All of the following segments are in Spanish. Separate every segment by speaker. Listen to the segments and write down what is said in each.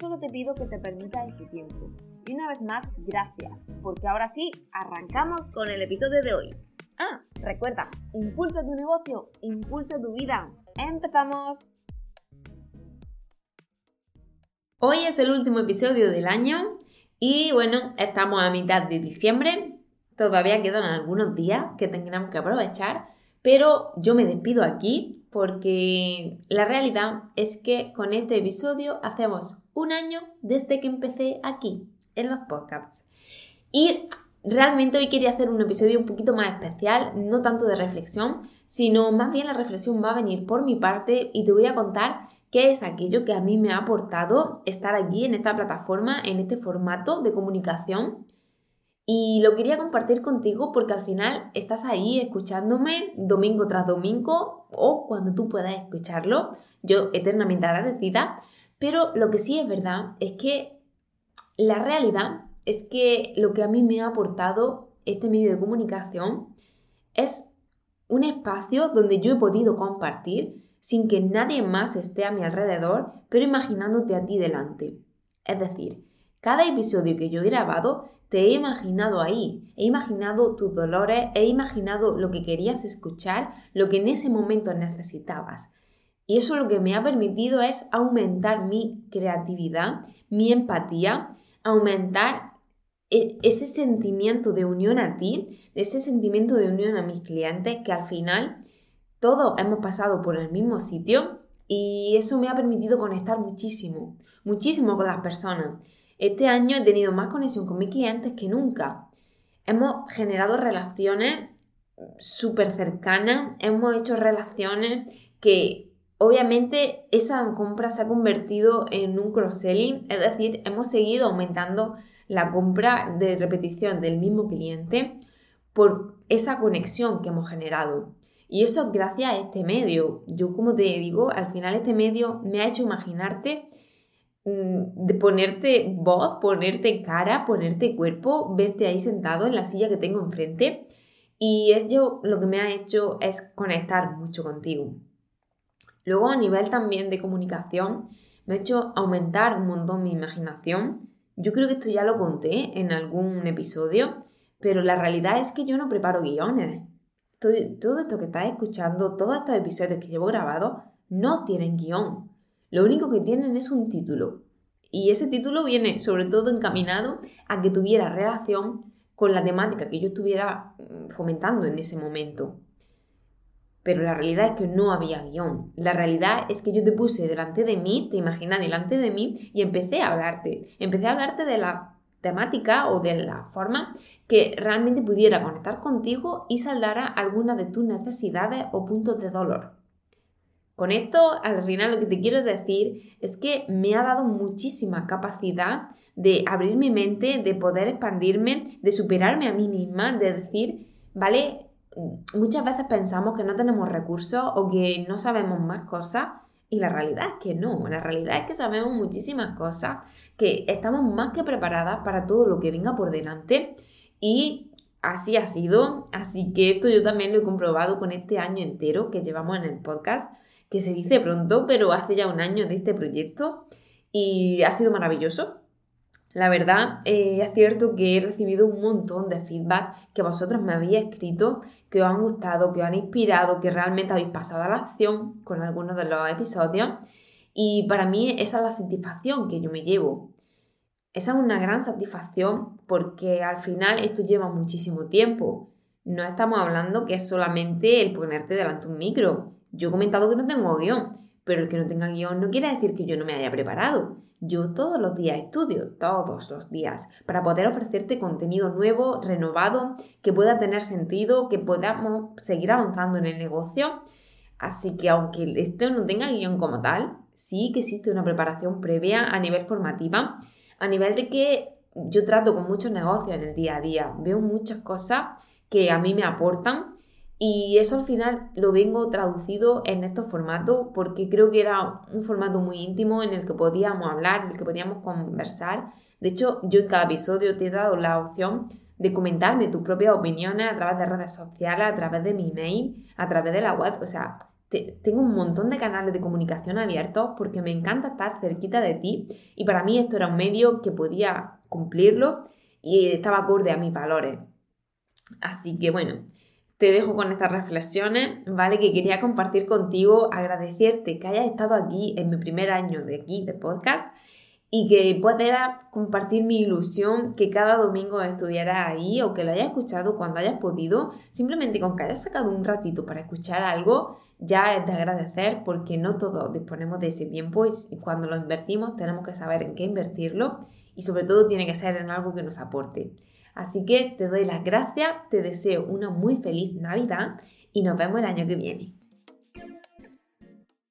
Speaker 1: solo te pido que te permitas este tiempo. Y una vez más, gracias, porque ahora sí, arrancamos con el episodio de hoy. Ah, recuerda, impulsa tu negocio, impulsa tu vida. ¡Empezamos!
Speaker 2: Hoy es el último episodio del año y bueno, estamos a mitad de diciembre. Todavía quedan algunos días que tengamos que aprovechar, pero yo me despido aquí porque la realidad es que con este episodio hacemos un año desde que empecé aquí en los podcasts. Y Realmente hoy quería hacer un episodio un poquito más especial, no tanto de reflexión, sino más bien la reflexión va a venir por mi parte y te voy a contar qué es aquello que a mí me ha aportado estar aquí en esta plataforma, en este formato de comunicación. Y lo quería compartir contigo porque al final estás ahí escuchándome domingo tras domingo o cuando tú puedas escucharlo. Yo eternamente agradecida. Pero lo que sí es verdad es que la realidad es que lo que a mí me ha aportado este medio de comunicación es un espacio donde yo he podido compartir sin que nadie más esté a mi alrededor, pero imaginándote a ti delante. Es decir, cada episodio que yo he grabado te he imaginado ahí, he imaginado tus dolores, he imaginado lo que querías escuchar, lo que en ese momento necesitabas. Y eso lo que me ha permitido es aumentar mi creatividad, mi empatía, aumentar e, ese sentimiento de unión a ti, ese sentimiento de unión a mis clientes, que al final todos hemos pasado por el mismo sitio y eso me ha permitido conectar muchísimo, muchísimo con las personas. Este año he tenido más conexión con mis clientes que nunca. Hemos generado relaciones súper cercanas, hemos hecho relaciones que obviamente esa compra se ha convertido en un cross-selling, es decir, hemos seguido aumentando la compra de repetición del mismo cliente por esa conexión que hemos generado. Y eso es gracias a este medio. Yo, como te digo, al final este medio me ha hecho imaginarte, de ponerte voz, ponerte cara, ponerte cuerpo, verte ahí sentado en la silla que tengo enfrente. Y es yo lo que me ha hecho es conectar mucho contigo. Luego a nivel también de comunicación, me ha hecho aumentar un montón mi imaginación yo creo que esto ya lo conté en algún episodio, pero la realidad es que yo no preparo guiones. Todo, esto que estás escuchando, todos estos episodios que llevo grabados, no tienen guion. Lo único que tienen es un título. Y ese título viene sobre todo encaminado a que tuviera relación con la temática que yo estuviera mm, fomentando en ese momento. Pero la realidad es que no había guion. La realidad es que yo te puse delante de mí, te imaginas delante de mí y empecé a hablarte. Empecé a hablarte de la temática o de la forma que realmente pudiera conectar contigo y saldara alguna de tus necesidades o puntos de dolor. Con esto, al final lo que te quiero decir es que me ha dado muchísima capacidad de abrir mi mente, de poder expandirme, de superarme a mí misma, de decir, vale, muchas veces pensamos que no tenemos recursos o que no sabemos más cosas y la realidad es que no, la realidad es que sabemos muchísimas cosas, que estamos más que preparadas para todo lo que venga por delante y así ha sido, así que esto yo también lo he comprobado con este año entero que llevamos en el podcast, que se dice pronto, pero hace ya un año de este proyecto y ha sido maravilloso. La verdad, eh, es cierto que he recibido un montón de feedback que vosotros me habéis escrito, que os han gustado, que os han inspirado, que realmente habéis pasado a la acción con algunos de los episodios. Y para mí esa es la satisfacción que yo me llevo. Esa es una gran satisfacción porque al final esto lleva muchísimo tiempo. No estamos hablando que es solamente el ponerte delante un micro. Yo he comentado que no tengo guion, pero el que no tenga guion no quiere decir que yo no me haya preparado. Yo todos los días estudio, todos los días, para poder ofrecerte contenido nuevo, renovado, que pueda tener sentido, que podamos seguir avanzando en el negocio. Así que aunque esto no tenga guion como tal, sí que existe una preparación previa a nivel formativa, a nivel de que yo trato con muchos negocios en el día a día, veo muchas cosas que a mí me aportan y eso al final lo vengo traducido en estos formatos porque creo que era un formato muy íntimo en el que podíamos hablar, en el que podíamos conversar. De hecho, yo en cada episodio te he dado la opción de comentarme tus propias opiniones a través de redes sociales, a través de mi email, a través de la web. O sea, tengo un montón de canales de comunicación abiertos porque me encanta estar cerquita de ti y para mí esto era un medio que podía cumplirlo y estaba acorde a mis valores. Así que bueno, te dejo con estas reflexiones, ¿vale? Que quería compartir contigo, agradecerte que hayas estado aquí en mi primer año de aquí, de podcast, y que puedas compartir mi ilusión que cada domingo estuviera ahí o que lo hayas escuchado cuando hayas podido, simplemente con que hayas sacado un ratito para escuchar algo, ya es de agradecer porque no todos disponemos de ese tiempo y cuando lo invertimos tenemos que saber en qué invertirlo y sobre todo tiene que ser en algo que nos aporte. Así que te doy las gracias, te deseo una muy feliz Navidad y nos vemos el año que viene.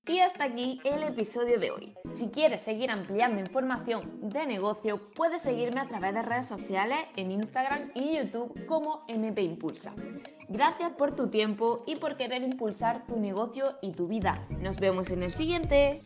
Speaker 1: Y hasta aquí el episodio de hoy. Si quieres seguir ampliando información de negocio, puedes seguirme a través de redes sociales en Instagram y YouTube como MP Impulsa. Gracias por tu tiempo y por querer impulsar tu negocio y tu vida. Nos vemos en el siguiente.